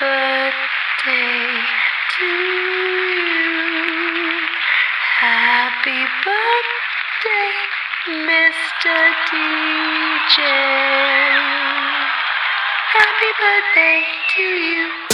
birthday to you. Happy birthday, Mr. DJ. Happy birthday to you.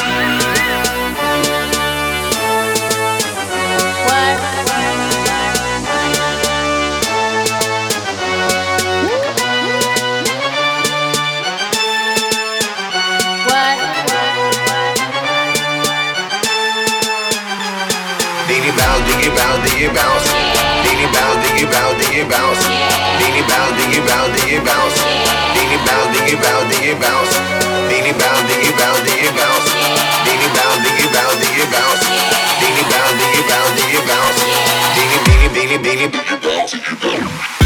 it bounce. Then it bounce, then it bounce, then it bounce. Then it bounce, then it bounce, then it bounce. Then it bounce, then it bounce, then it bounce. Then it bounce, then it bounce, then it bounce. Then it bounce, then it bounce, then it bounce. Then it bounce, then it bounce, then it bounce. Then it, then it, then it, then it bounce.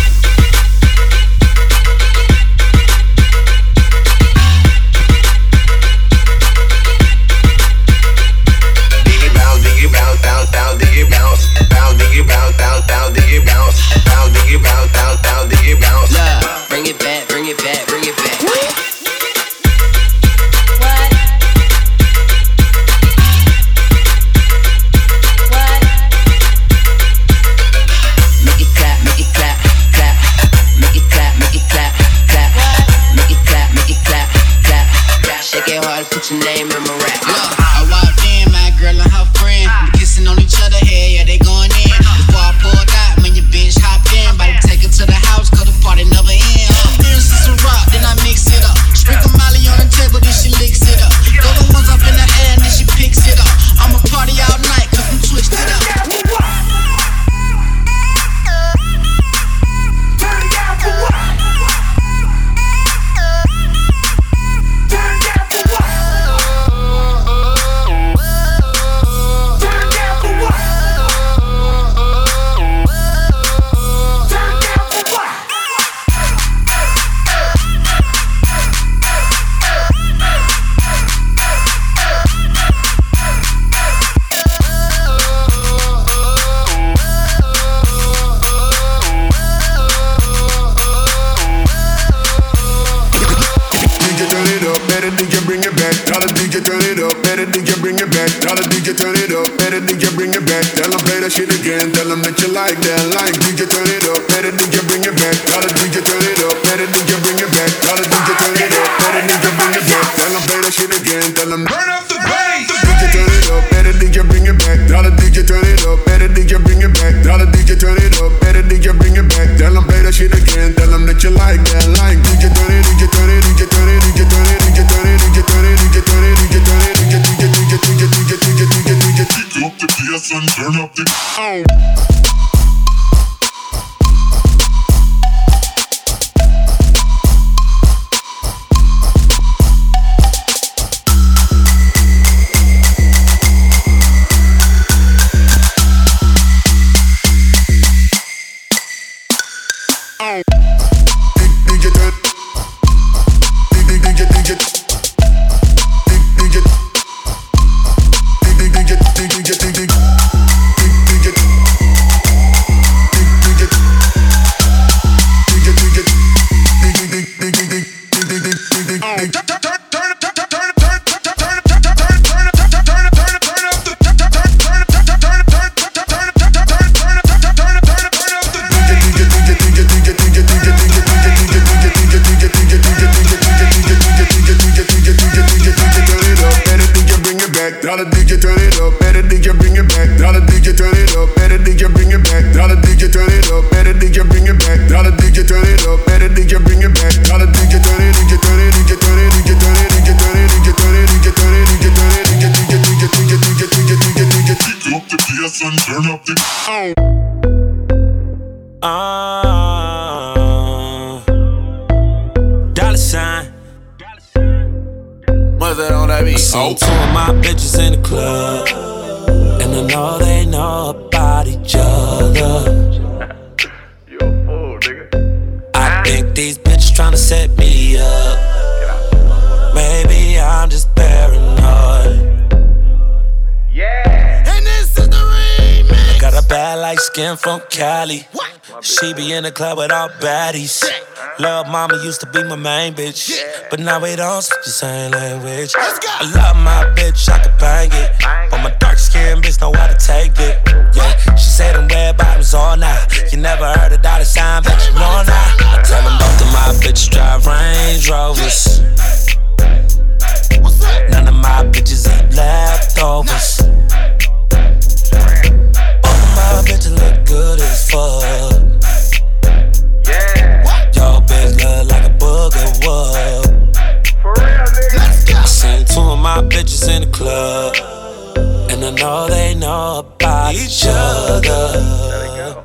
like that. on that beat. Seen oh. two of my bitches in the club, and I know they know about each other. you a fool, nigga. I think these bitches tryna set me up. Maybe I'm just paranoid. Yeah. And this is the remix. I got a bad light skin from Cali. What? She be in the club with all baddies. Love mama used to be my main bitch. But now we don't speak the same language. I love my bitch, I could bang it. But my dark skinned bitch know how to take it. Yeah, she said them red bottoms all night. You never heard a dollar sign, but you know now. I tell them both of my bitches drive Range Rovers. None of my bitches eat leftovers. Both of my bitches look good as fuck. Your bitch look like a booger whoop. I seen two of my bitches in the club. And I know they know about each other. Yeah.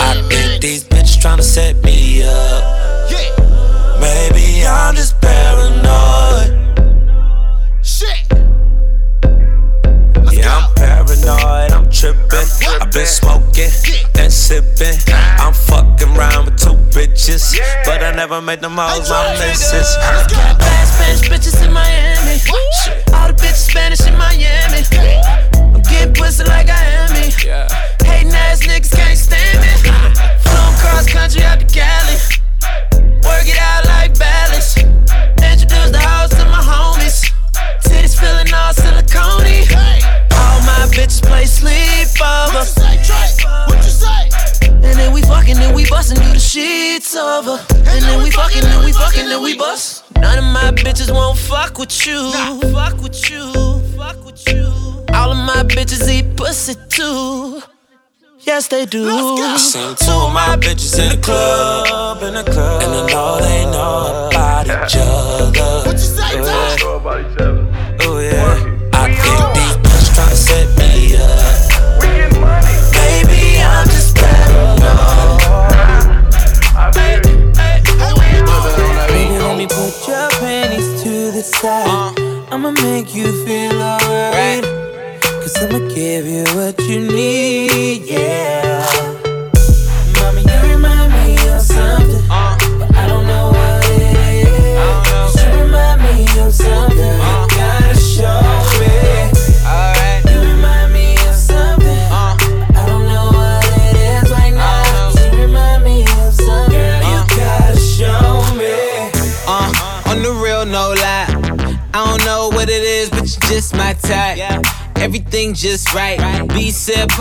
I think these bitches tryna set me up. Yeah. Maybe I'm just paranoid. Tripping. I've been smoking and sipping. I'm fucking around with two bitches, but I never made them hoes my missus. Got bad Spanish bitches in Miami. All the bitches Spanish in Miami. I'm getting pussy like I am me. Hating ass niggas can't stand me. Flown cross country out to Cali. Work it out like balance. Introduce the house to my homies. Titties feeling all silicone. All my bitches play sleepover. And then we fucking, then we bustin', do the sheets over. And then we fucking, and we fucking, then we bust. None of my bitches won't fuck with you. Fuck with you. Fuck with you. All of my bitches eat pussy too. Yes, they do. I Seen two of my bitches in the club, in the club, and I know they know about each other. What you say, yeah.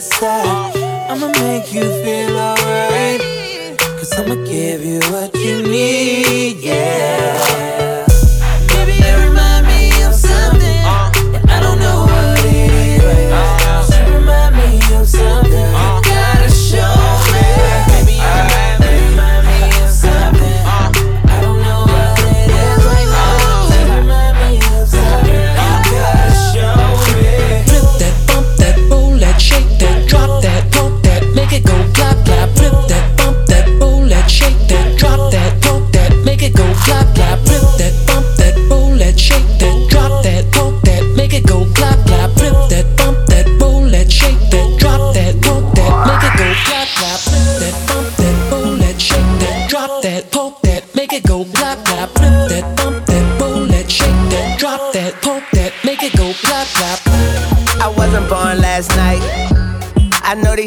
side. I'ma make you feel alright. Cause I'ma give you what you need, yeah.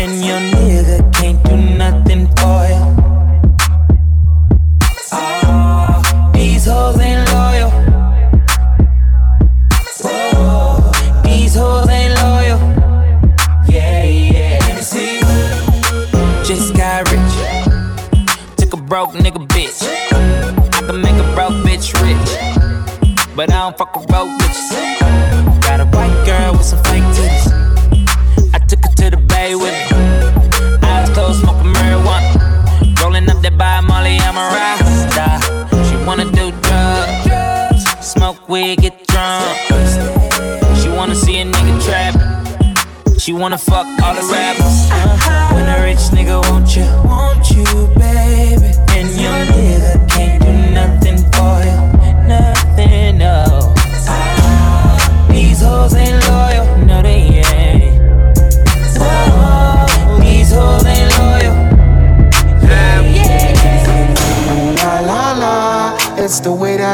and your nigga can't do nothing for you. Oh, these hoes ain't loyal. Oh, these hoes ain't loyal. Yeah, yeah. Let me see. Just got rich. Took a broke nigga bitch. I can make a broke bitch rich. But I don't fuck with broke bitches. Get drunk. She wanna see a nigga trap. She wanna fuck all the rappers. Uh-huh. When a rich nigga want you,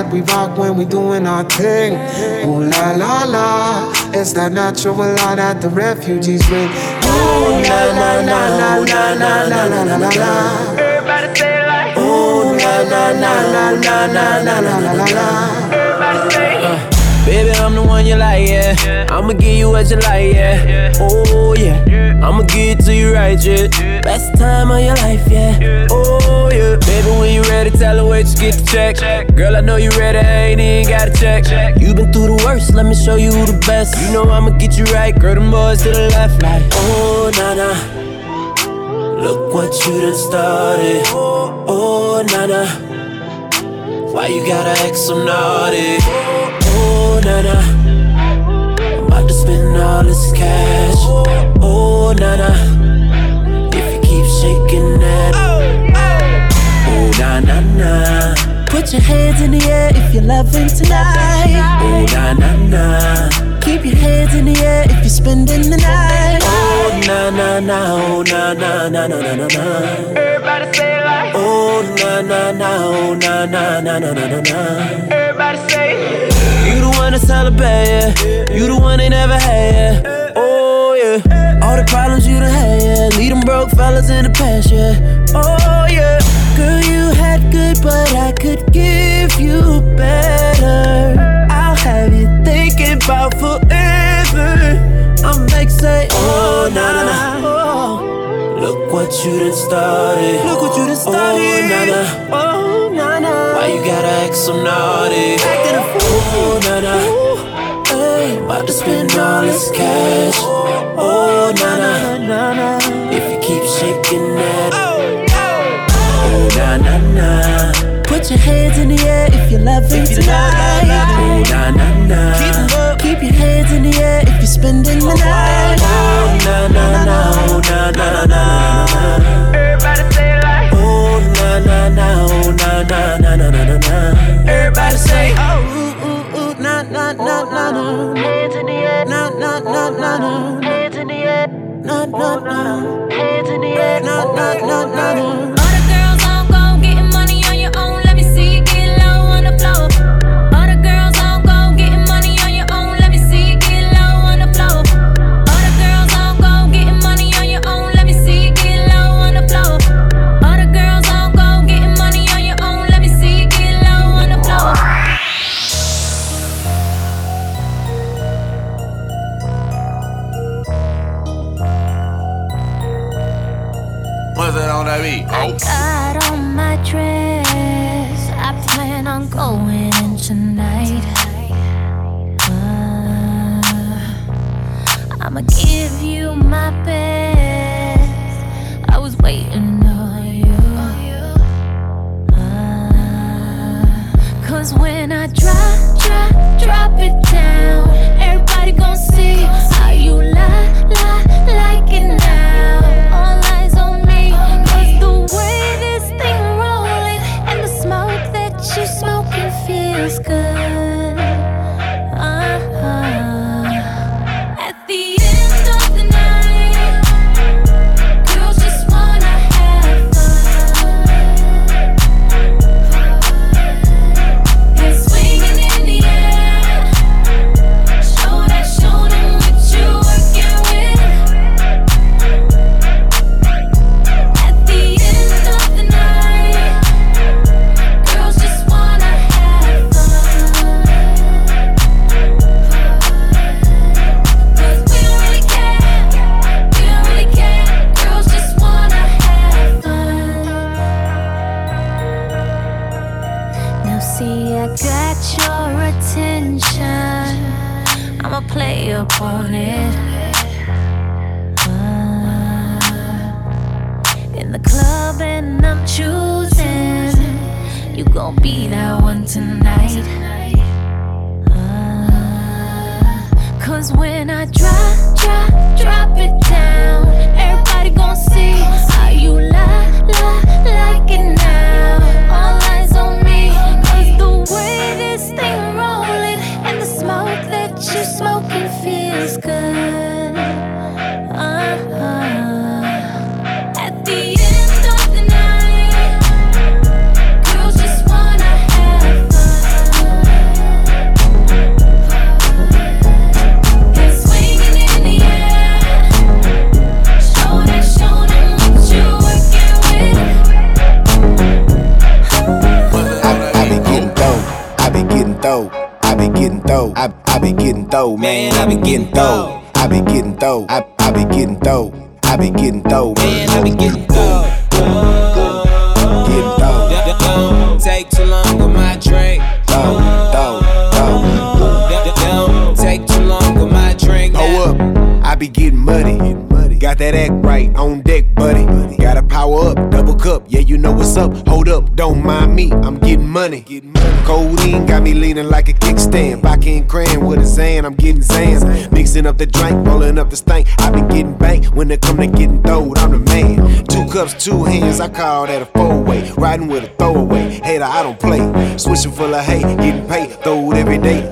that we rock when we doing our thing. Ooh la la la, it's that natural law that the refugees bring. Ooh la la la la la la la la la la la. Everybody say it like. Ooh la la la la la la la la la la la. Everybody say it. Baby, I'm the one you like, yeah. I'ma give you what you like, yeah. Oh, yeah. I'ma give it to you right, yeah. Best time of your life, yeah. Oh, Baby, when you ready, tell her wait, just get the check. Girl, I know you ready, I ain't even got to check. You been through the worst, let me show you the best. You know I'ma get you right, girl, them boys to the left, like, oh, nah. Look what you done started. Oh, nah, nah. Why you gotta act so naughty? Oh, na na. I'm about to spend all this cash. Oh, na na. If you keep shaking that. Oh, na na na. Put your hands in the air if you're loving tonight. Oh, na na na. Keep your hands in the air if you're spending the night. Oh, na na na. Oh, na na na na na na na. Everybody say it like. Oh, na na na. Oh, na na na na na na na. Everybody say it. You the one to celebrate, yeah. You the one they never had, yeah. Oh, yeah. All the problems you done had, yeah. Lead them broke fellas in the past, yeah. Oh, yeah. Had good, but I could give you better. I'll have you thinking about forever. I'll make say, Oh, na na na. Oh, Look what you done started. look what you done started. Oh, na na. Oh, na na. Why you gotta act so naughty? Acting a fool. Oh, na na. Hey, About to spend all this cash. Oh, na na. na na. If you keep shaking that. Oh, oh na na na. Put your hands in the air if you're loving tonight. Oh, na na na. Keep Keep, your hands in the air if you're spending the oh, night. Oh, na na na. Oh, na na na na. That one tonight. Uh, Cause when I drop, drop, drop it down, everybody gon' see how you lie, lie, like it now. All eyes on me, cause the way this thing rollin' and the smoke that you smoking feels good. Getting dough, man. I be getting dough. I be getting dough. I, I be getting dough. I be getting dough, man. I be getting dough. Getting. Don't take too long with my drink. Dough, dough, dough. Don't take too long with my drink. Hold up, I be getting muddy. Got that act right on deck, buddy. Gotta power up, double cup, yeah, you know what's up. Hold up, don't mind me, I'm getting money. Codeine got me leaning like a kickstand. Vodka and cran with a Zan, I'm getting Zans. Mixing up the drink, rolling up the stank. I been getting banked when it come to getting throwed, I'm the man. Two cups, two hands, I call that a four way. Riding with a throwaway, hater, I don't play. Switching full of hate, getting paid, throw it every day.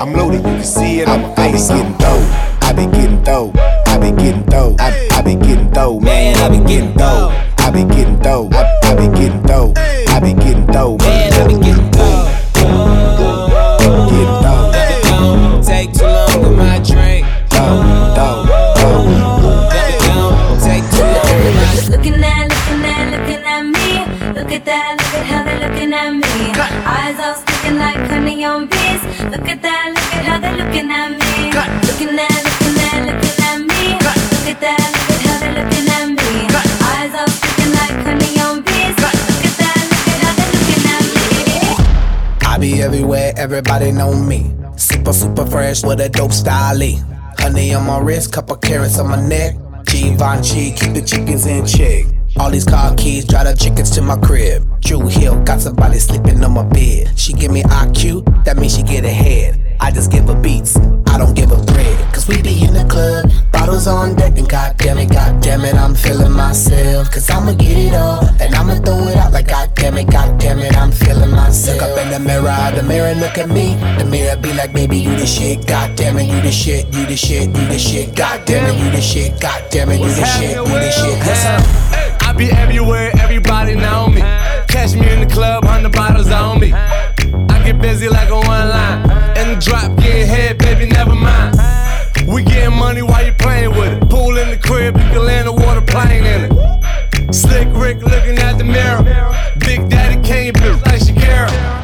I'm loaded, you can see it my face. Getting dough, I be getting dough. I be getting dough. I, I be getting dough, man. I be getting dough. I be getting dough. I, I be getting dough. I be getting dough, man. I be getting dough. Getting dough. Don't take too long with my drink. Dough, dough, dough. Don't take too long with my Looking at, looking at, looking at me. Look at that, look at how they're looking at me. Eyes all sticking like honey on bees. Look at that, look at how they're looking at me. Looking looking at, I be everywhere, everybody know me. Super, super fresh with a dope style. Honey on my wrist, couple carrots on my neck. Givenchy, keep the chickens in check. All these car keys, drive the chickens to my crib. Drew Hill, got somebody sleeping on my bed. She give me IQ, that means she get ahead. I just give her beats, I don't give a thread. Cause we be in the club, bottles on deck, and goddamn it, goddamn it, I'm feeling myself. Cause I'ma get it all, and I'ma throw it out like goddamn it, goddamn it, I'm feeling myself. Look up in the mirror, the mirror look at me. The mirror be like, baby, you the shit, goddamn it, you the shit, you the shit, you the shit, goddamn it, you the shit, goddamn it, you the shit, you the shit. Listen. I be everywhere, everybody know me. Catch me in the club, hundred bottles on me. Get busy like a one line. In the drop, getting head, baby, never mind. We getting money while you playing with it. Pool in the crib, you can land a water plane in it. Slick Rick looking at the mirror. Big Daddy Kane, bitch like Shakira.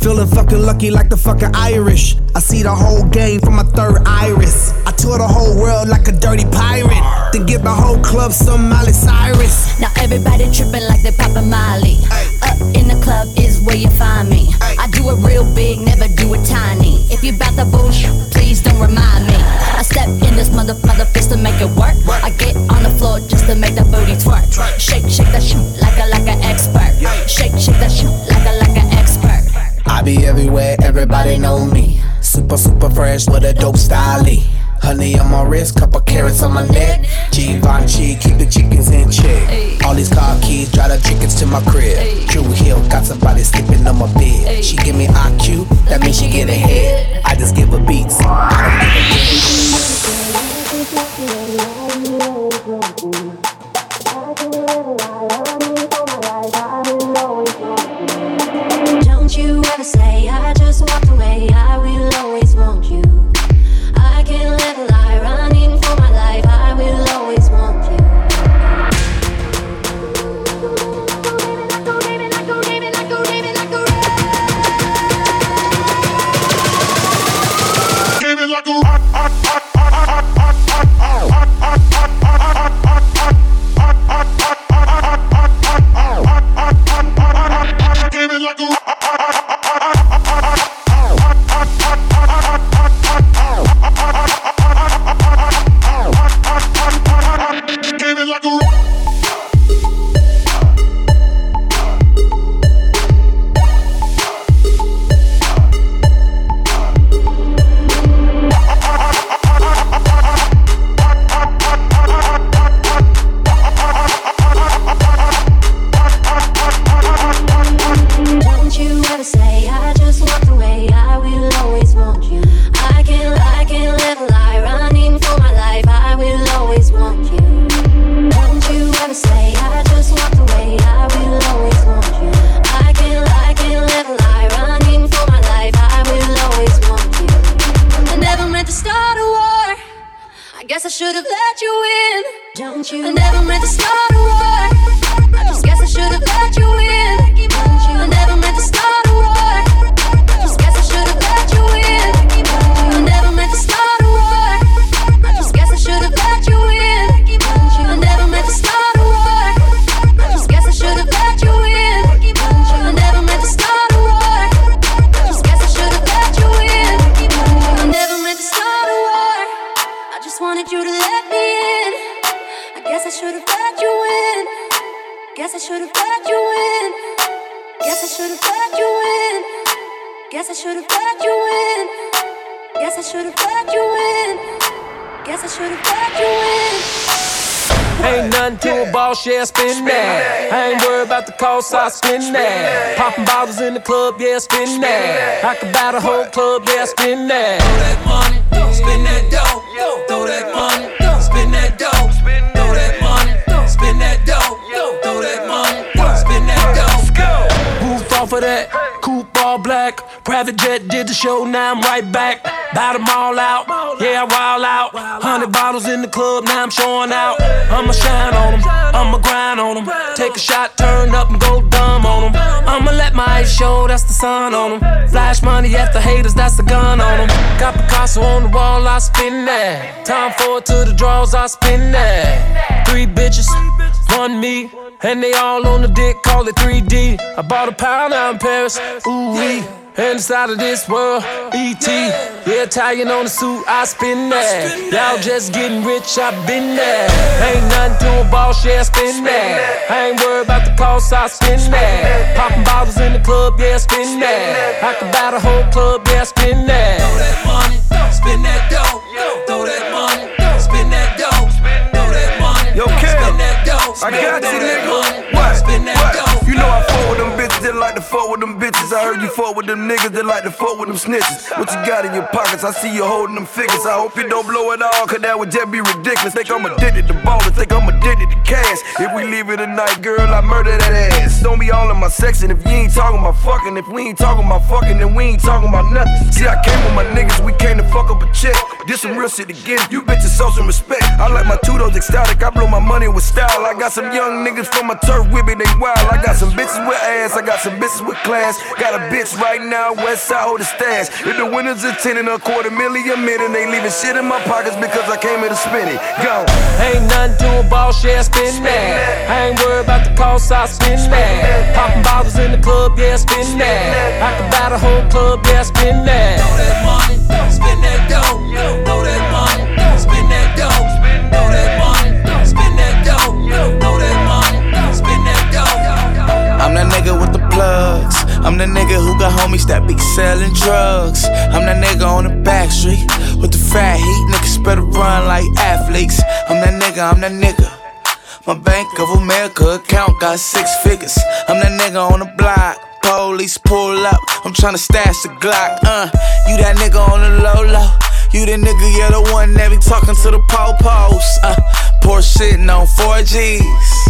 Feeling fucking lucky like the fucking Irish. I see the whole game from my third iris. I tour the whole world like a dirty pirate. Then give the whole club some Miley Cyrus. Now everybody tripping like they poppin' Molly. Up in the club is where you find me. I do it real big, never do it tiny. If you bout the bullshit, please don't remind me. I step in this mother mother fist to make it work. I get on the floor just to make that booty twerk. Shake, shake that shit like a like an expert. Shake, shake that shit like a like an expert. I be everywhere, everybody know me. Super, super fresh with a dope style. Honey on my wrist, couple carrots on my neck. Givenchy, keep the chickens in check. All these car keys, drive the chickens to my crib. True Hill, got somebody sleeping on my bed. She give me IQ, that means she get ahead. I just give her beats. Don't cost, I spin that. Popping bottles in the club, yeah, spin that. I could buy the whole club, yeah, spin that. Throw that money, spin that dough. Throw that money, spin that dough. Throw that money, spin that dough. Throw that money, spin that dough. Roof off of that, coupe all black. Private jet did the show, now I'm right back. Bout them all out, yeah, I wild out. Hundred bottles in the club, now I'm showing out. I'ma shine on them, I'ma grind on them. Take a shot, turn up and go dumb on them. I'ma let my eyes show, that's the sun on them. Flash money after haters, that's the gun on them. Got Picasso on the wall, I spin that. Time for it to the draws, I spin that. Three bitches, one me. And they all on the dick, call it 3D. I bought a pound out in Paris, ooh wee. And inside of this world, ET. Yeah, Italian on the suit, I spin that. Y'all just getting rich, I been there. Ain't nothing to a boss, yeah, spin that. I ain't worried about the cost, I spin that. Popping bottles in the club, yeah, spin that. I could buy the whole club, yeah, spin that. Throw that money, spin that dough. Throw that money, spin that dough. Throw that money, spin that dough. I got you, nigga. Fuck with them bitches. I heard you fuck with them niggas that like to fuck with them snitches. What you got in your pockets? I see you holding them figures. I hope you don't blow it all, cause that would just be ridiculous. Think I'm addicted to ballin', think I'm addicted to cash. If we leave it tonight, girl, I murder that ass. Don't be all in my section if you ain't talking about fucking. If we ain't talking about fucking, then we ain't talking about nothing. See, I came with my niggas, we came to fuck up a check. This some real shit to get. You bitches show some respect. I like my tutos ecstatic, I blow my money with style. I got some young niggas from my turf with me, they wild. I got some bitches with ass, I got some bitches with class. Got a bitch right now, west side hold the stash. If the winners are 10 and a quarter million a minute, they leaving shit in my pockets because I came here to spin it. Go. Ain't nothing to a boss, yeah, spin that. I ain't worried about the cost, I spin that. Popping bottles in the club, yeah, spin that. I could buy the whole club, yeah, spin that. Throw that money, spin that dough. Throw that that nigga with the plugs. I'm the nigga who got homies that be selling drugs. I'm that nigga on the back street with the fat heat. Niggas better run like athletes. I'm that nigga, I'm that nigga. My Bank of America account got six figures. I'm that nigga on the block. Police pull up, I'm tryna stash the Glock. Uh, you that nigga on the low low. You the nigga, you're the one that be talking to the po-pos. Uh, poor shitting on 4Gs.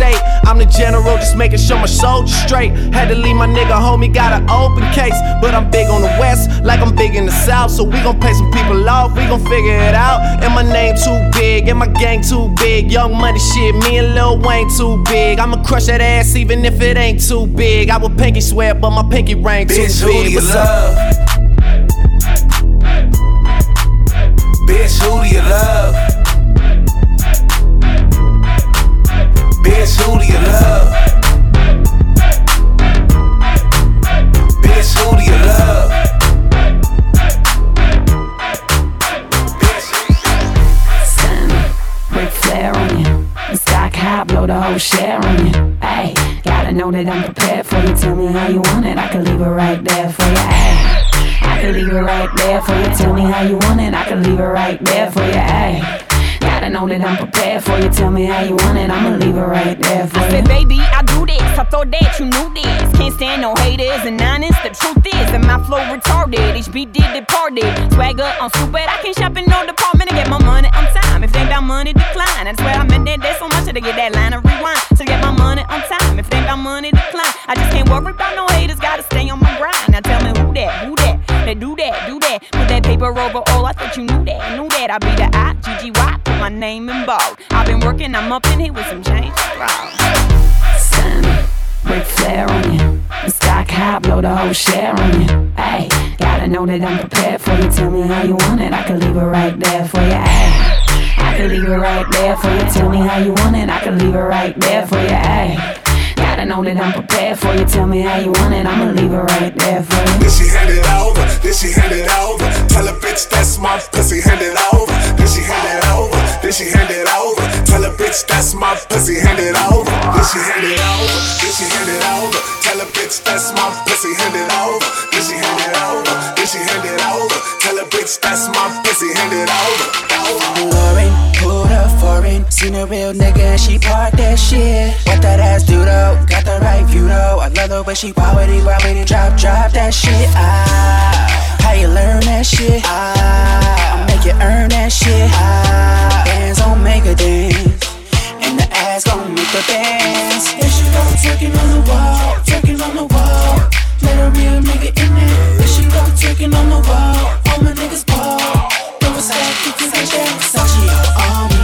I'm the general, just making sure my soldiers straight. Had to leave my nigga home, he got an open case. But I'm big on the west, like I'm big in the south. So we gon' pay some people off, we gon' figure it out. And my name too big, and my gang too big. Young money shit, me and Lil Wayne too big. I'ma crush that ass even if it ain't too big. I would pinky swear, but my pinky ring too Bitch, who big. do you What's love? up? Bitch, who do you love? Bitch, who do you love? Bitch, who do you love? Ric Flair on you. Stock high, blow the whole share on you. Hey, gotta know that I'm prepared for you. Tell me how you want it, I can leave it right there for you. Hey, I can leave it right there for you. Tell me how you want it, I can leave it right there for you. Hey. Gotta know that I'm prepared for you. Tell me how you want it, I'ma leave it right there for I you. said, baby, I do this. I thought that you knew this. Can't stand no haters and honest. The truth is that my flow retarded. HB did departed. Swagger on stupid. I can't shop in no department and get my money on time. If they ain't about money, decline. That's where I meant that. There's so much to get that line of rewind. To get my money on time. If they ain't about money, decline. I just can't worry about no haters. Gotta stay on my grind. Now tell me who that, who that. They do that, do that. Put that paper over all. I thought you knew that, knew that. I be the I, G G Y. Put my name in bold. I've been working, I'm up in here with some change. Wow. Son, Ric Flair on you. The stock high, blow the whole share on you. Hey, gotta know that I'm prepared for you. Tell me how you want it, I can leave it right there for you. Hey, I can leave it right there for you. Tell me how you want it, I can leave it right there for you. Hey, gotta know that I'm prepared for you. Tell me how you want it, I'ma leave it right there for you. Then she hand it over, then she hand it over. Tell a bitch that's my pussy, hand it over. Then she hand it over, then she hand it over. Tell a bitch that's my pussy, hand it over. Then she hand it over, then she hand it over. Tell a bitch that's my pussy, hand it over. Then she hand it over, then she hand it over. Tell a bitch that's my pussy, hand it over. Lauren, pulled her foreign. Seen a real nigga and she part that shit. What that ass do though? Got the right view though. I love the way she poverty, poverty, drop, drop that shit. Ah, how you learn that shit? Ah, I make you earn that shit. Ah, bands don't make a dance. And the ass gon' make the dance. There she go, twerking on the wall, twerking on the wall. Let a real nigga in there. There she go, twerking on the wall. All my niggas ball. Don't respect, you can say that. Versace on me.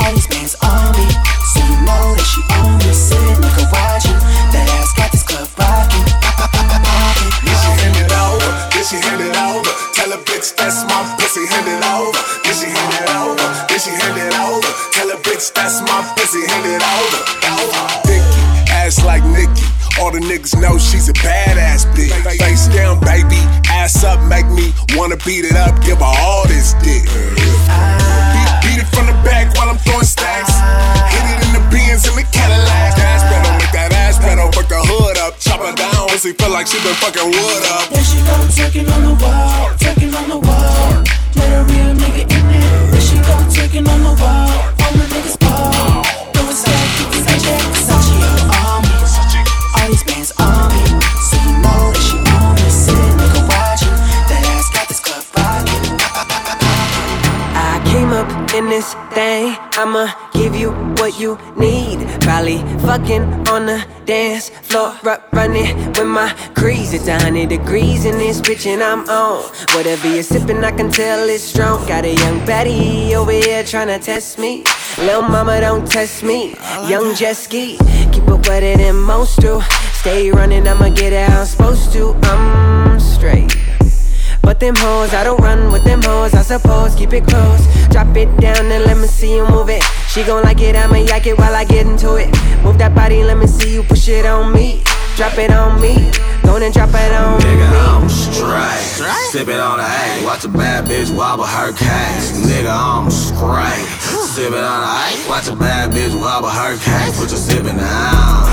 All these bands on me. So you know that she on me. Sitting in garage. That ass got this club rocking. Then she hand it over, then she hand it over. Tell a bitch that's my pussy, hand it over. Then she hand it over, then she hand it over. Tell a bitch that's my pussy, hand it over. Dicky, ass like Nicki. All the niggas know she's a badass bitch. Face down, baby, ass up, make me wanna beat it up, give her all this dick. Beat, beat it from the back while I'm throwing stacks. Hit it in the Benz in the Cadillac. Gas pedal, make that ass pedal, work the hood up, chop her down. Pussy feel like she been fucking wood up. There she go, twerking on the you need. Probably fucking on the dance floor, ru- running with my crease. It's a hundred degrees in this bitch, and I'm on. Whatever you're sipping, I can tell it's strong. Got a young Betty over here tryna test me. Lil' mama, don't test me. Young jet ski, keep it wetter than most do. Stay running, I'ma get it how I'm supposed to. I'm straight. But them hoes, I don't run with them hoes, I suppose. Keep it close, drop it down and let me see you move it. She gon' like it, I'ma yak it while I get into it. Move that body, let me see you push it on me. Drop it on me, go and drop it on Nigga, me. Nigga, I'm straight. Sippin' on the A, watch a bad bitch wobble her case. Nigga, I'm straight. Sippin' on the A, watch a bad bitch wobble her case. What you sippin' now?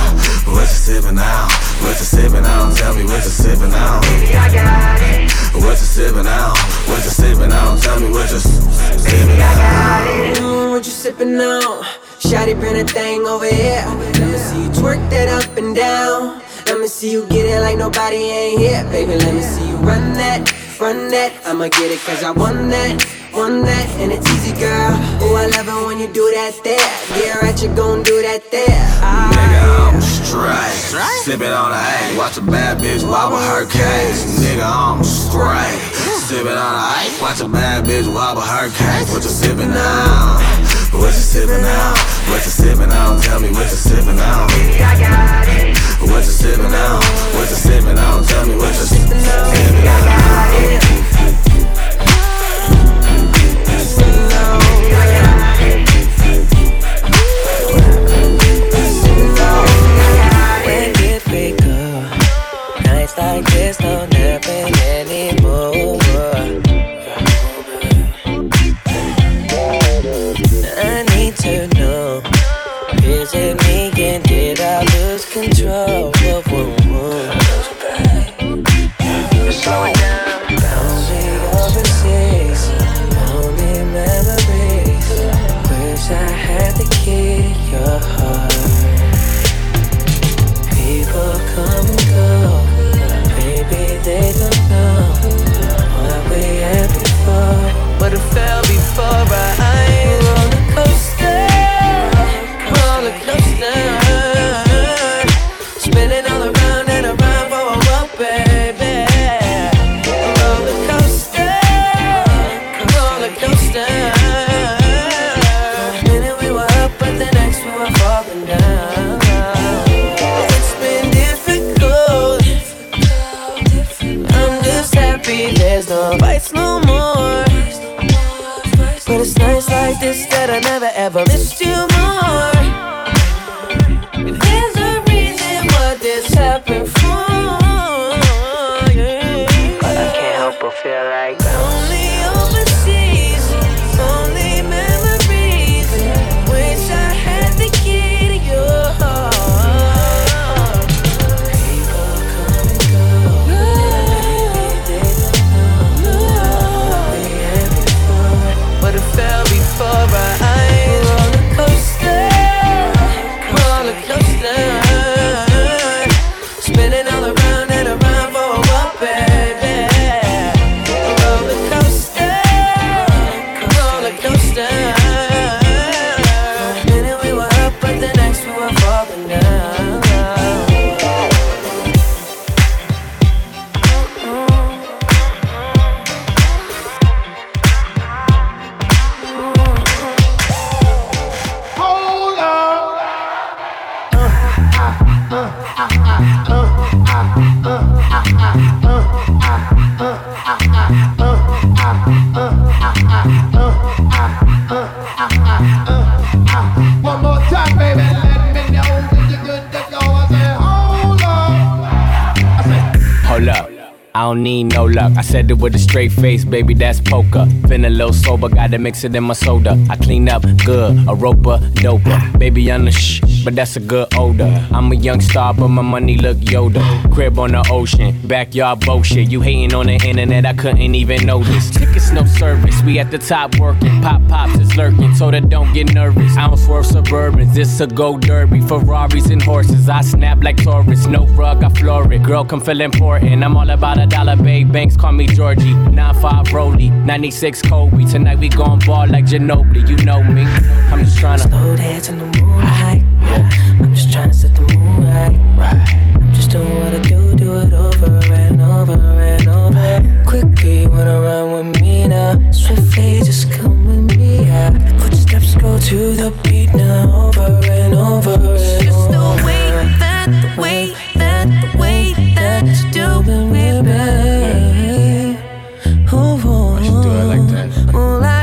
What you sippin' now? What you sippin' on? Tell me what you sippin' on. Baby, I got it. What you sippin' on? What you sippin' on? Tell me what you sippin' on. Baby, I got Mm, what you sippin' on? Shotty, bring that thing over here. Let me see you twerk that up and down. Let me see you get it like nobody ain't here. Baby, let me see you run that, run that. I'ma get it cause I won that, won that. And it's easy, girl. Oh, I love it when you do that there. Yeah, right, you gon' do that there. Nigga, ah. I'm straight. Sippin' on the A, watch a bad bitch wobble her case. Nigga, I'm straight. Sippin' on A, watch a bad bitch wobble her case. What you sippin' on? What you sippin' on? What you sippin' on? Tell me what you sippin' on. Baby, I got it. What you sippin' on? What you sippin' on? Tell me what you sippin' on. Don't need no luck. I said it with a straight face, baby, that's poker. Feeling a little sober, gotta mix it in my soda. I clean up good, a roper, doper. Baby, I'm the shh, but that's a good odor. I'm a young star, but my money look Yoda. Crib on the ocean, backyard bullshit. You hating on the internet, I couldn't even notice. Tickets, no service, we at the top working. Pop pops is lurking, so that don't get nervous. I don't swerve suburbans, this a go derby. Ferraris and horses, I snap like Taurus. No rug, I floor it. Girl, come feel important. I'm all about a dollar Bay Banks, call me Georgie. 9-5 Rolly, 96 Kobe. Tonight we gon' ball like Ginobili, you know me. I'm just tryna slow dance in the moonlight. I'm just trying to set the mood right. I'm just doing what I do, do it over and over and over. Quickly wanna run with me now. Swiftly just come with me. Yeah. Footsteps go to the beat now, over and over and Just the way it, babe. Oh, oh, you do it like that?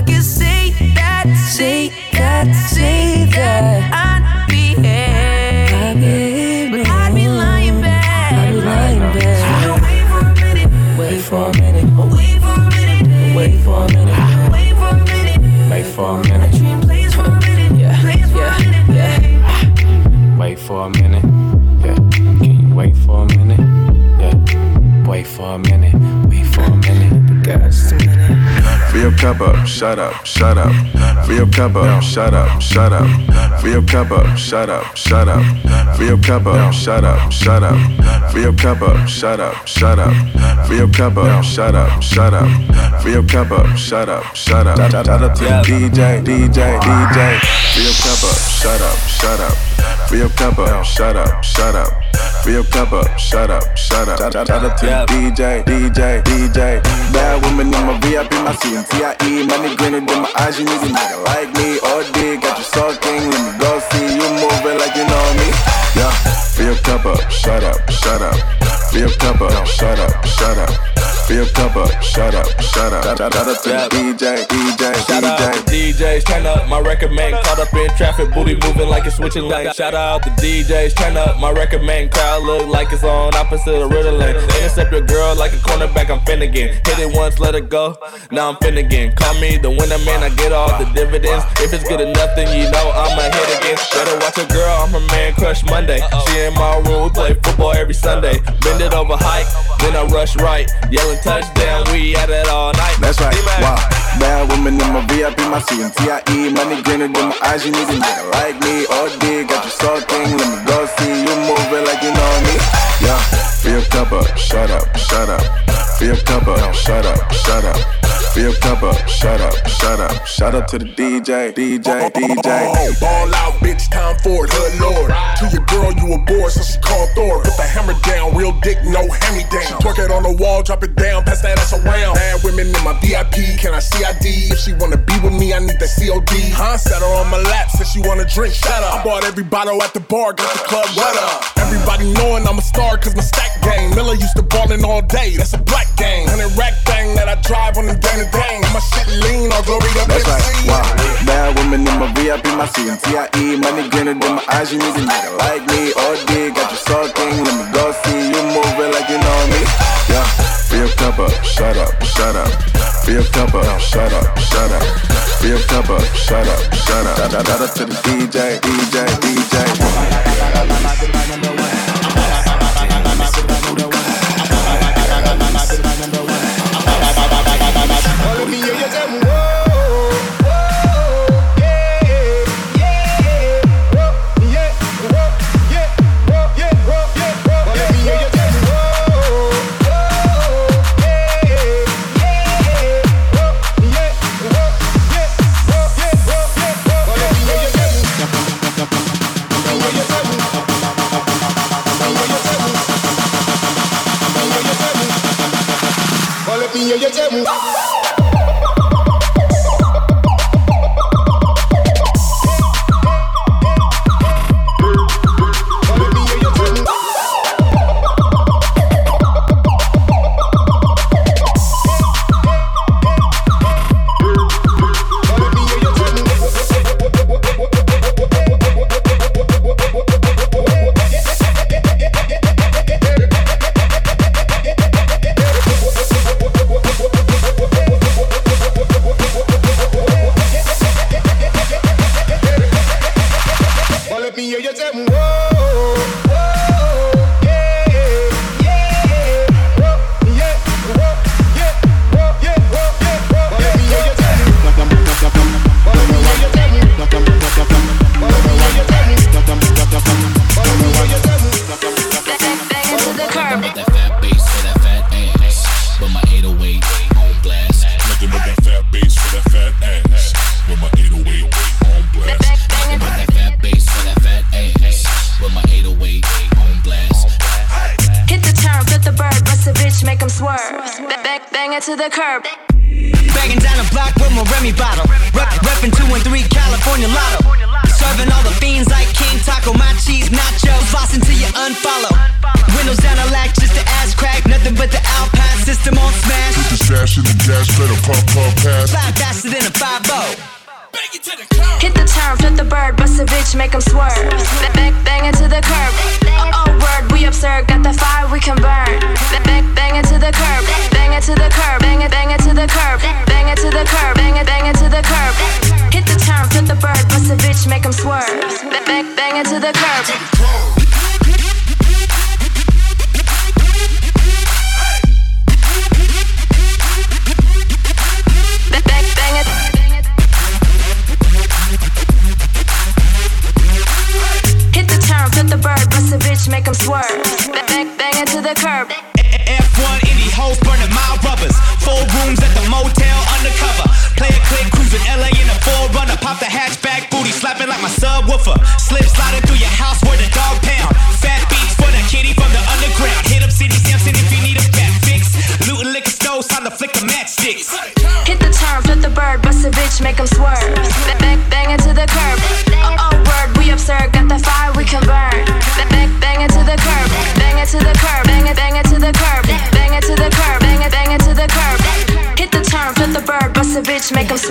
For a minute. Wait for a minute. God, a minute. Fill your cup up, shut up, shut up. Fill your cup up, shut up, shut up. Fill your cup up, shut up, shut up. Fill your cup up, shut up, shut up. Fill your cup up, shut up, shut up. Fill your cup up, shut up, shut up. Fill your cup up, shut up, shut up. Shout out to the DJ, DJ, DJ. Your cup up, shut up, shut up. Your cup up, shut up, shut up. Your cup up, shut up, shut up. Shout out to DJ, DJ, DJ. Bad woman in my VIP, my CNTIE. Money greener than my eyes, you need a nigga like me. All day, got you sucking. Let me go see you moving like you know me. Yeah, your cup up, shut up, shut up. Your cup up, shut up, shut up. Cup up, shut up, shut up. Shout out to the DJ, DJ, Shout out DJ. to DJs, turn up my record man. Caught up in traffic, booty moving like it's switching lanes. Shout out the DJs, turn up my record man. Crowd look like it's on opposite of Ritalin. Intercept your girl like a cornerback, I'm Finnegan. Hit it once, let it go. Now I'm Finnegan. Call me the winner man, I get all the dividends. If it's good enough, then you know I'ma hit again. Better watch a girl, I'm her man crush Monday. She in my room, we play football every Sunday. Bend it over hike, then I rush right. Yelling touchdown, we at it all night. That's right. Wow. Bad woman in my VIP, my CNTIE. Money greener than my eyes. You need a nigga like me. All day, got you sucking. Let me go see you moving like you know me. Yeah. Your cup up, shut up, shut up. Your cup up, shut up, shut up. Your cup up, shut up, shut up. Shout out to the DJ, DJ, DJ. Ball out, bitch, time for it, hood lord. To your girl, you a bore, so she called Thor. Put the hammer down, real dick, no hand me down. Twerk it on the wall, drop it down, pass that ass around. Bad women in my VIP, can I CID? If she wanna be with me, I need the COD. Huh? Sat her on my lap, said she wanna drink, shut up. I bought every bottle at the bar, got the club wet up. Everybody knowing I'm a star, cause my stack game. Miller used to ballin' all day, that's a black game. Hundred rack thing that I drive on the day to day. My shit lean, all glory to That's right. Pepsi. Wow. Bad woman in my VIP, my CNTIE. Money greener than my eyes. You need a nigga like me. All day, got you sucking. Let me go see you moving like you know me. Yeah. Fill your cup shut up, shut up. Fill your cup shut up, shut up. Fill your cup up, shut up, shut up. Shout out to the DJ, DJ, DJ. ran to the curb. F1 indie hoes burning my rubbers. Four rooms at the motel undercover. Play a click, cruising LA in a 4Runner. Pop the hatchback, booty slapping like my subwoofer. Slip sliding through your house where the dog pound. Fat beats for the kitty from the underground. Hit up City Sampson if you need a fat fix. Looting liquor stores, time to flick the matchsticks. Hit the turn, flip the bird, bust a bitch, make him swerve.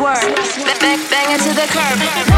swerve. Bang, bang, bang it to the curb.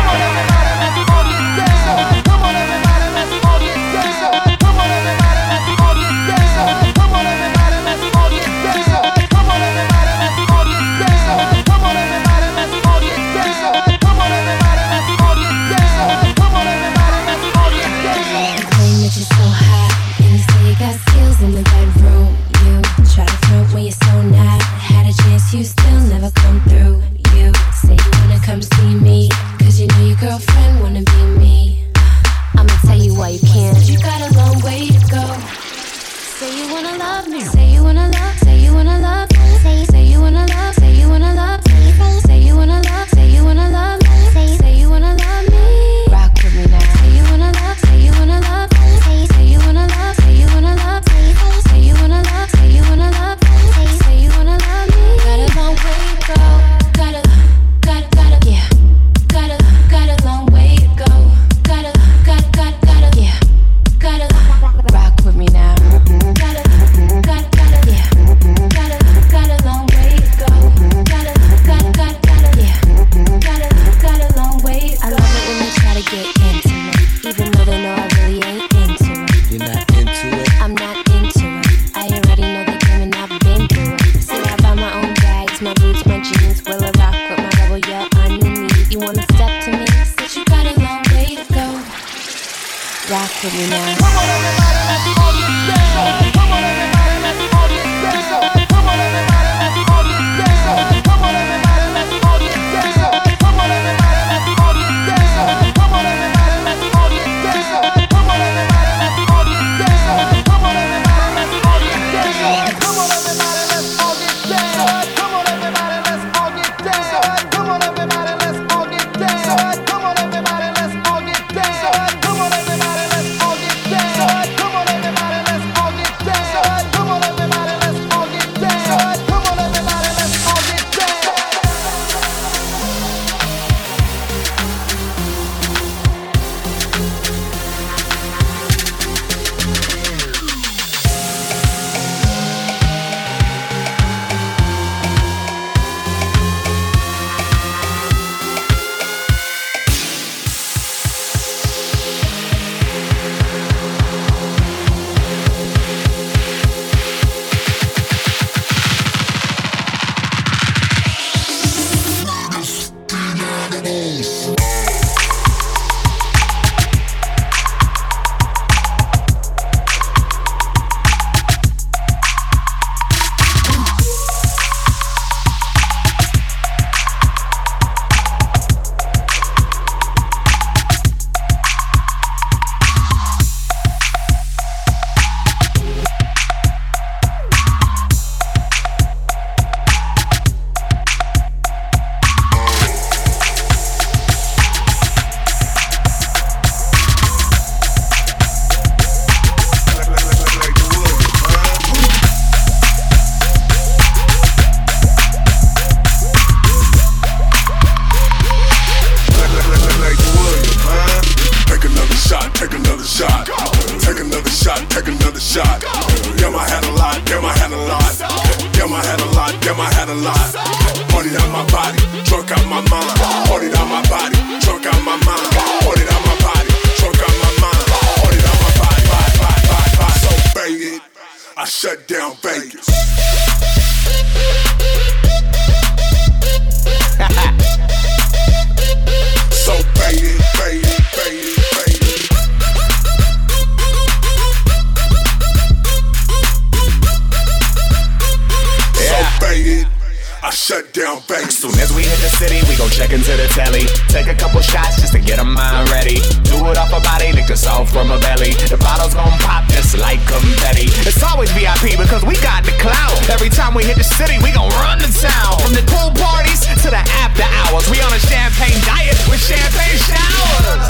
Shut down Vegas. Soon as we hit the city, we gon' check into the telly. Take a couple shots just to get a mind ready. Do it off a body, lick us off from a belly. The bottles gon' pop just like confetti. It's always VIP because we got the clout. Every time we hit the city, we gon' run the town. From the pool parties to the after hours, we on a champagne diet with champagne showers.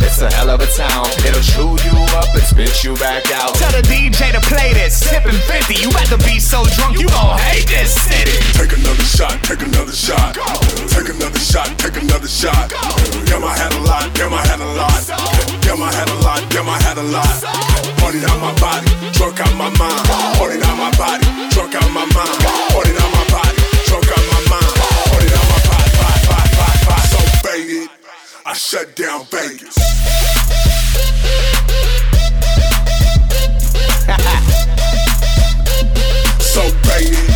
it's a hell of a town. It'll chew you up and spit you back out. Tell the DJ to play this, sipping 50. You about to be so drunk, you gon' hate this city. Take another shot, take another shot. Take another shot, take another shot. Damn, I had a lot, damn, I had a lot. Damn, I had a lot, damn, I had a lot. Party out my body, drunk out my mind. Party out my body, drunk out my mind. Party out my body, drunk out my mind. Party out my body, body, body, body, body. So faded, I shut down Vegas. so faded,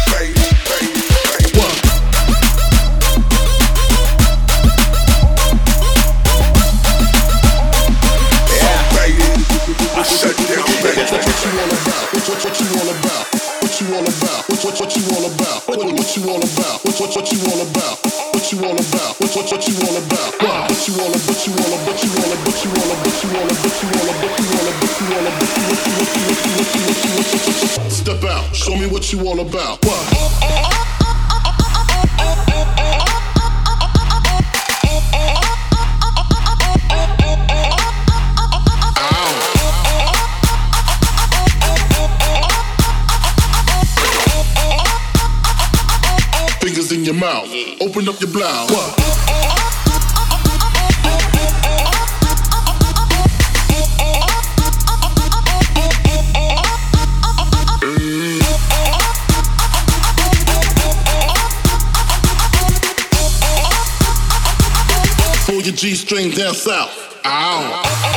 shut down Vegas. What you all about? What, what, you all about? What you all about? What, what, what you all about? What, what, you all about? What, what, what you all about? What you all about? What, what, what you all about? What, you all about? What you all about? What you all about? What you all about? What you all about? What you all about? What you all about? What you all about? What you what you what you what you Step out. Show me what you all about. What? In your mouth. Open up your blouse. What? Pull your G string down south. Ow.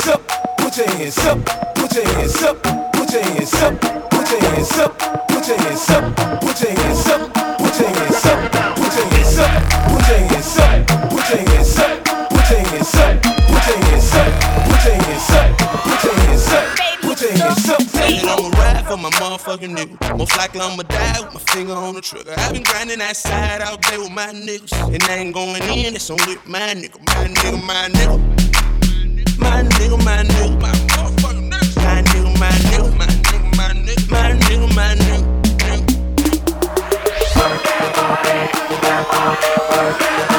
hands up, put your hands up, put your hands up, put your hands up, put your hands up, put your hands up, put your hands up, put your hands up, put your hands up, put your hands up, put your hands up, put your hands up, put your hands up, put your hands up, put your hands up, put your hands up. put your hands up, put your hands I'ma ride for my motherfucking nigga. Most likely I'ma die with my finger on the trigger. I've been grinding that side all day with my niggas. And I ain't going in, it's on with my nigga, my nigga, my nigga. My nigga, my nigga, my motherfucking. My nigga, my nigga, my nigga, my nigga, my nigga, my nigga. Work that.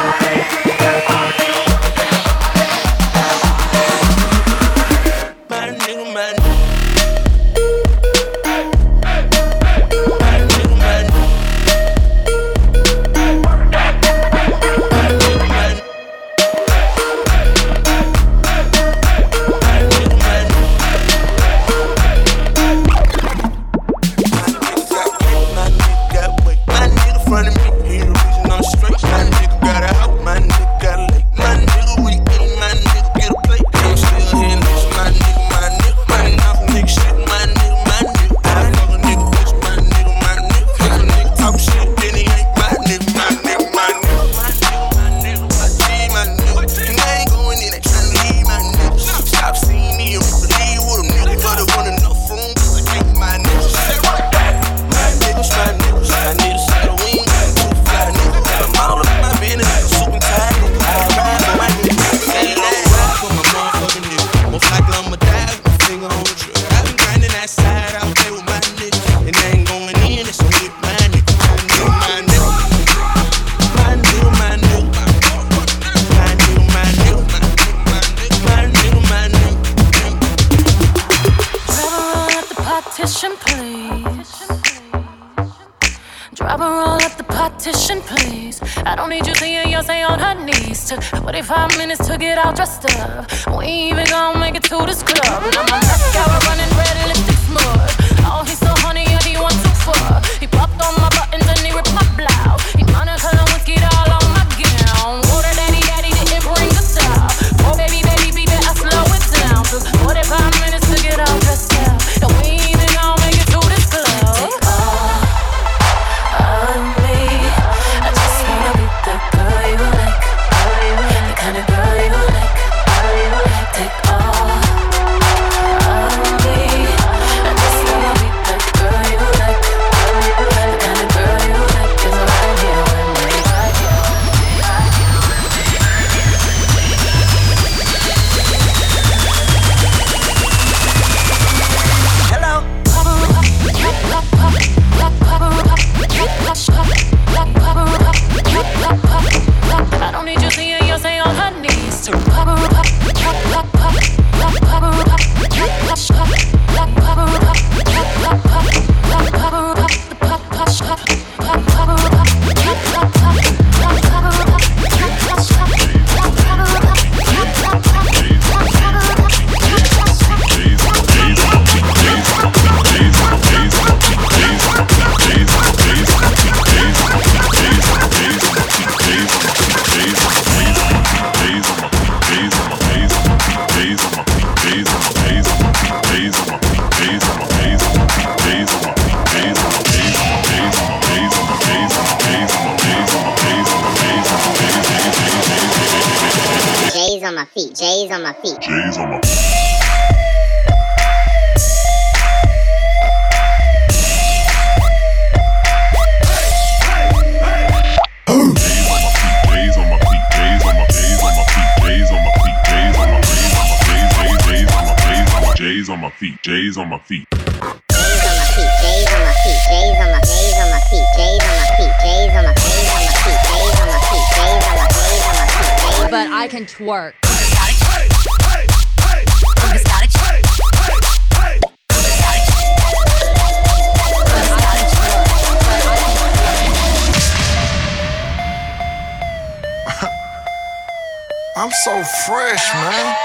I'm so fresh, man.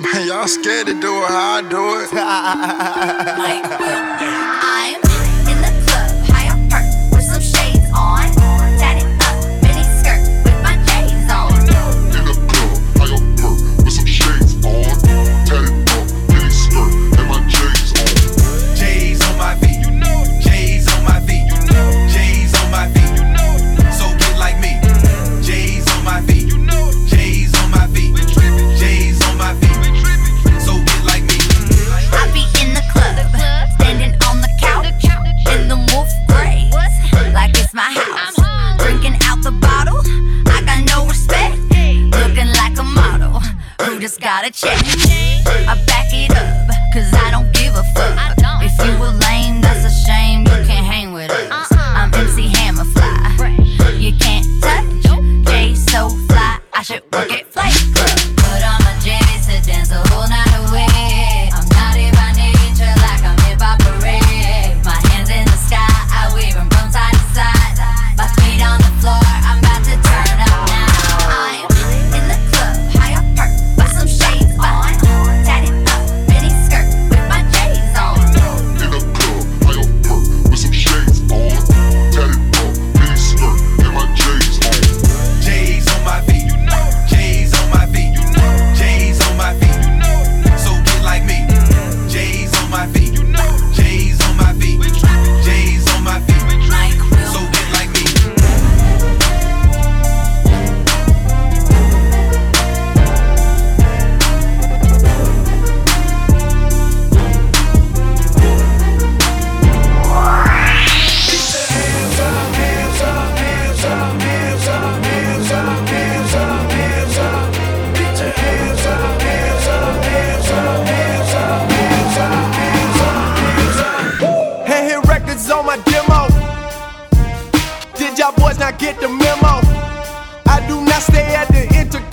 Man, y'all scared to do it how I do it.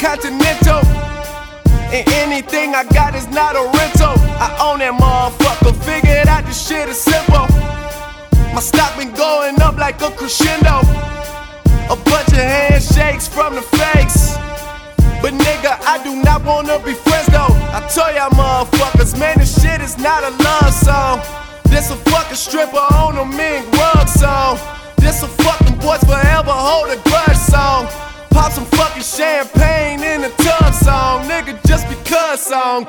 the Intercontinental. And anything I got is not a rental. I own that motherfucker. Figured out this shit is simple. My stock been going up like a crescendo. A bunch of handshakes from the fakes. But nigga, I do not wanna be friends though. I tell y'all motherfuckers, man, this shit is not a love song. This a fucking stripper on a mink rug song. This a fucking boys forever hold a grudge song. Pop some fucking champagne in the tub song, nigga, just because song.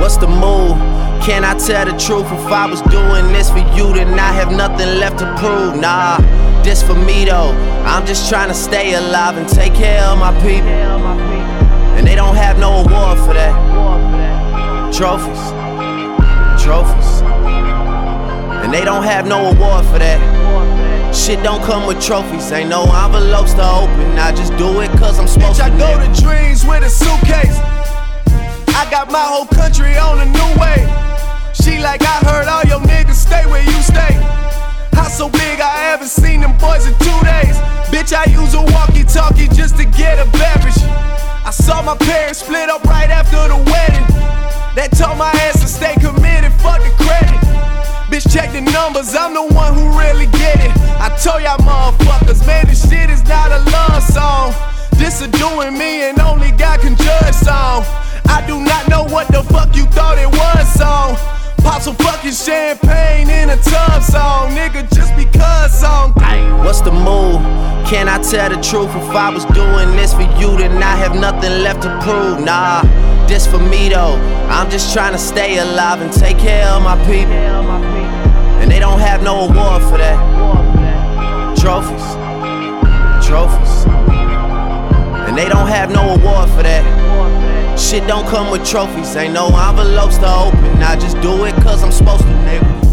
What's the move? Can I tell the truth? If I was doing this for you, then I have nothing left to prove. Nah, this for me though. I'm just trying to stay alive and take care of my people. And they don't have no award for that. Trophies, trophies. And they don't have no award for that. Shit don't come with trophies, ain't no envelopes to open. I just do it cause I'm supposed Bitch, I go to dreams with a suitcase. I got my whole country on a new way. She like, I heard all your niggas stay where you stay. House so big, I haven't seen them boys in two days. Bitch, I use a walkie talkie just to get a beverage. I saw my parents split up right after the wedding. That told my ass to stay committed, fuck the. Bitch, check the numbers, I'm the one who really get it. I told y'all motherfuckers, man, this shit is not a love song. This a doing me and only God can judge song. I do not know what the fuck you thought it was song. Pop some fucking champagne in a tub song, nigga, just because song. What's the move? Can I tell the truth? If I was doing this for you, then I have nothing left to prove. Nah, this for me though. I'm just trying to stay alive and take care of my people. And they don't have no award for that. Trophies, trophies. And they don't have no award for that. Shit don't come with trophies, ain't no envelopes to open. I just do it cause I'm supposed to, nigga.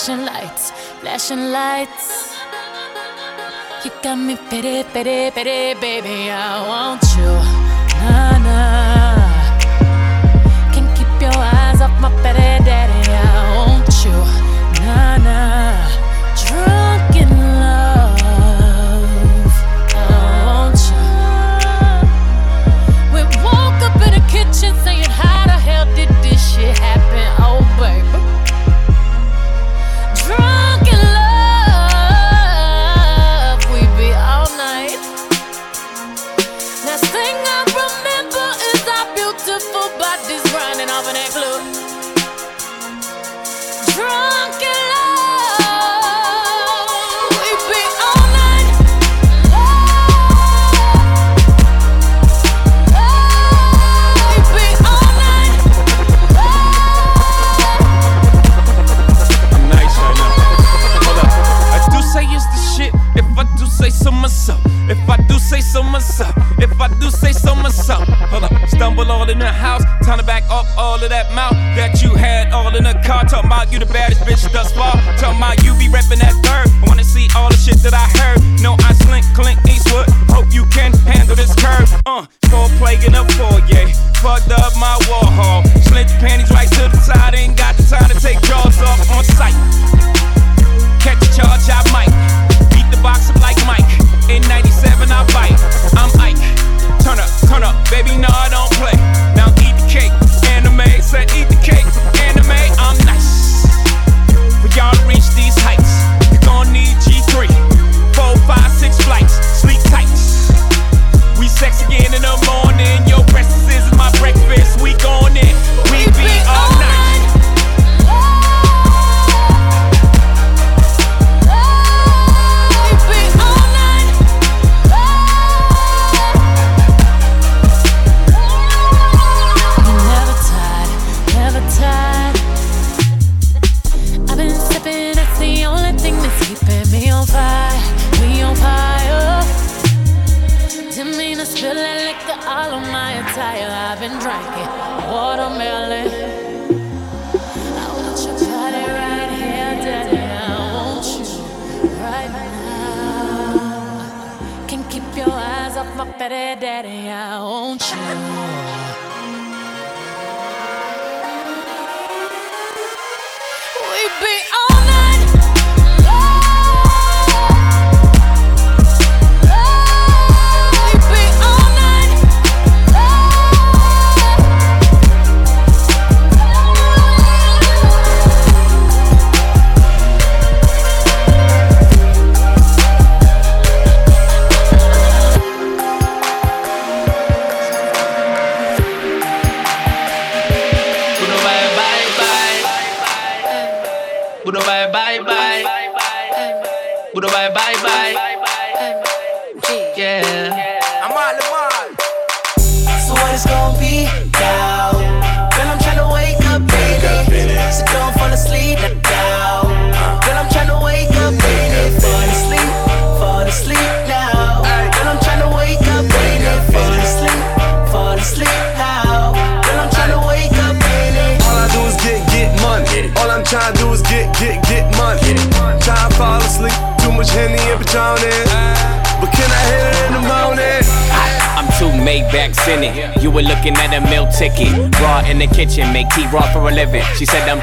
Flashing lights, flashing lights. You got me pity, pity, pity, baby. I want you. Nah, nah. Can't keep your eyes off my pity, daddy. I want you. Nah, nah. Say so myself. If I do say so myself. Hold up. Stumble all in the house. Time to back up all of that mouth that you had all in the car. Talking about you the baddest bitch thus far. Talking about you be reppin' that third. I wanna see all the shit that I heard. No, I slink, clink, Eastwood. Hope you can handle this curve. Uh, four plague in the foyer. Fucked up my wall hall. Slint your panties right to the side. Ain't got the time to take jaws off on sight. Catch a charge, I might. Beat the box up like Mike. In 97, I bite. I'm Ike. Turn up, turn up, baby, no, I don't play. Now eat the cake. Anime, said eat the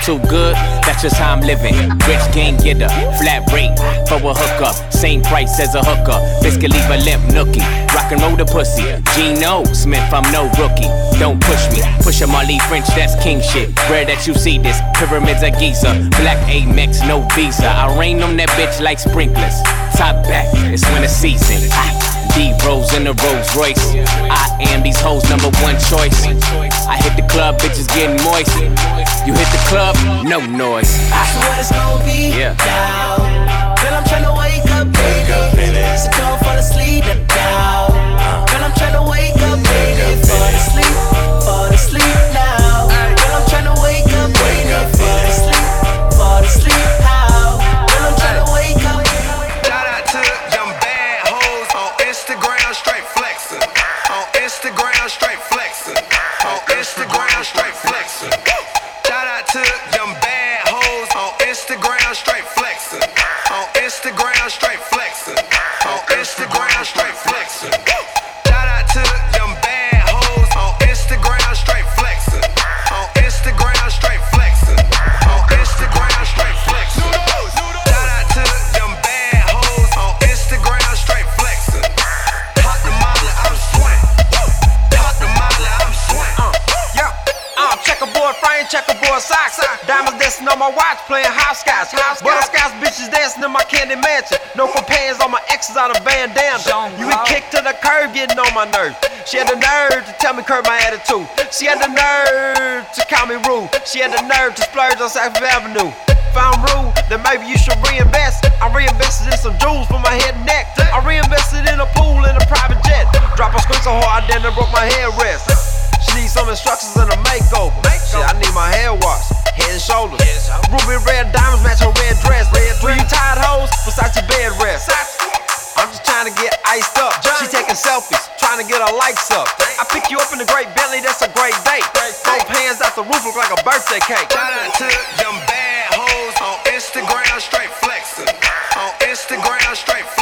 too good, that's just how I'm living. Rich gang getter, flat rate for a hookup. Same price as a hooker. Biscuit leave a limp nookie. Rock and roll the pussy. Gino Smith, I'm no rookie. Don't push me. Push a Marley French, that's king shit. Rare that you see this. Pyramids of Giza. Black Amex, no visa. I rain on that bitch like sprinklers. Top back, it's winter season. Ah. D Rose in a Rolls Royce. I am these hoes' number one choice. I hit the club, bitches getting moist. You hit the club, no noise. I swear it's gonna be Yeah. down. Girl, I'm tryna wake up, baby. So don't fall asleep now. Girl, I'm tryna wake up, baby. Fall asleep, fall asleep now. Girl, I'm tryna wake up, baby. Fall asleep, fall asleep now. Playing hopscotch. Butterscotch bitches dancing in my candy mansion. No companions on my exes out of bandana. You get kicked to the curb, getting on my nerves. She had the nerve to tell me curb my attitude. She had the nerve to call me rude. She had the nerve to splurge on South Avenue. If I'm rude, then maybe you should reinvest. I reinvested in some jewels for my head and neck. I reinvested in a pool and a private jet. Drop a screen so hard, then it broke my headrest. She needs some instructions and a makeover. Shit, I need my hair washed, head and shoulders. Ruby red diamonds match her red dress. Red Three tied hoes, Versace bed rest. I'm just trying to get iced up. She taking selfies, trying to get her likes up. I pick you up in a great Bentley, that's a great date. Both hands out the roof look like a birthday cake. Shout out to them bad hoes on Instagram, straight flexing. On Instagram, straight flexing.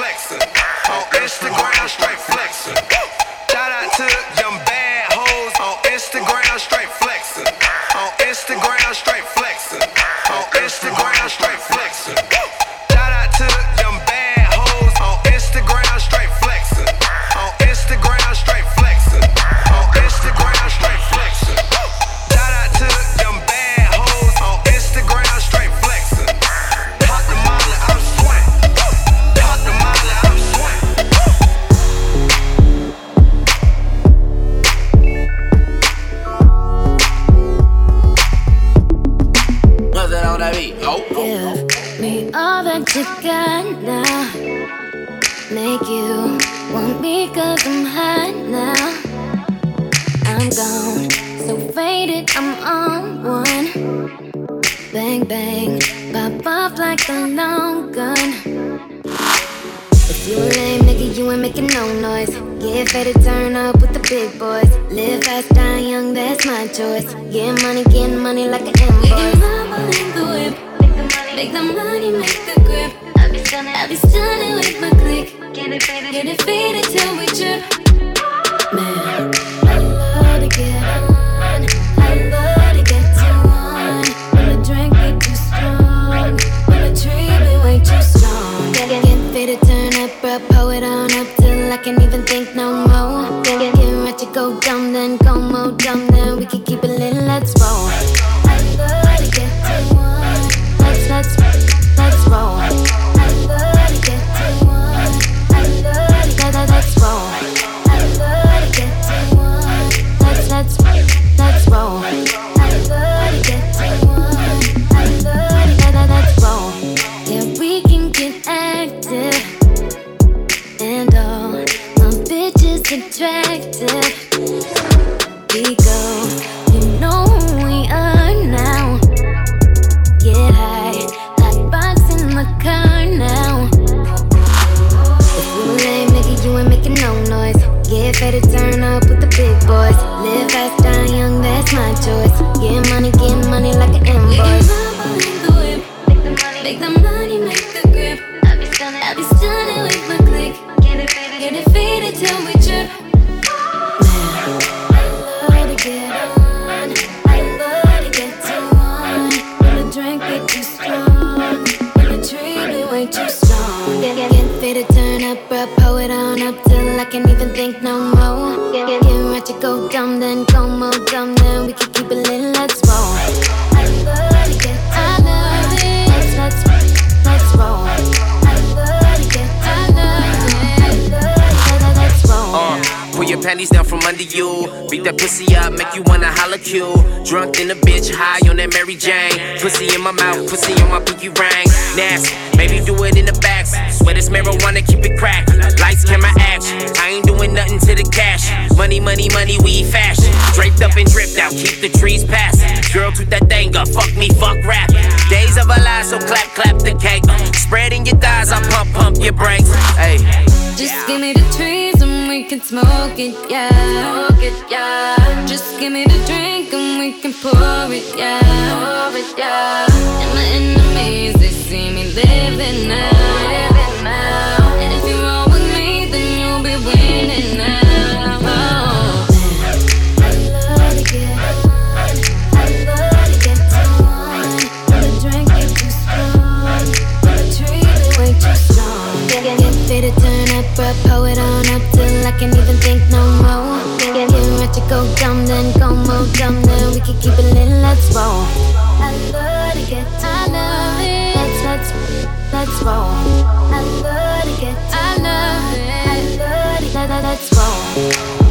In a bitch, high on that Mary Jane. Pussy in my mouth, pussy on my pinky ring. Nasty, maybe do it in the back. Swear this marijuana, keep it crack. Lights, camera, action. I ain't doing nothing to the cash. Money, money, money, we fashion. Draped up and dripped out, keep the trees passing. Girl, toot that thing up, fuck me, fuck rap. Days of a lie, so clap, clap the cake. Spreading your thighs, I pump, pump your brakes. Hey. Just give me the can smoke it, yeah. Smoke it, yeah. Just give me the drink and we can pour it, yeah. Pour it, yeah. And my enemies, they see me living now. Living now. And if you roll with me, then you'll be winning now. Turn up, but pull it on up till I can't even think no more. Get, get ready to go dumb, then go more dumb, then we can keep it lit, let's roll. I love to get I love it. Let's, let's, let's roll. I love to get I love it. I love it. Let, let, let's roll.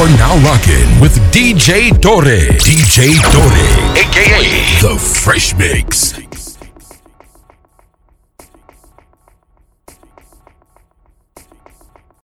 You're now rocking with DJ Dore. DJ Dore, aka The Fresh Mix.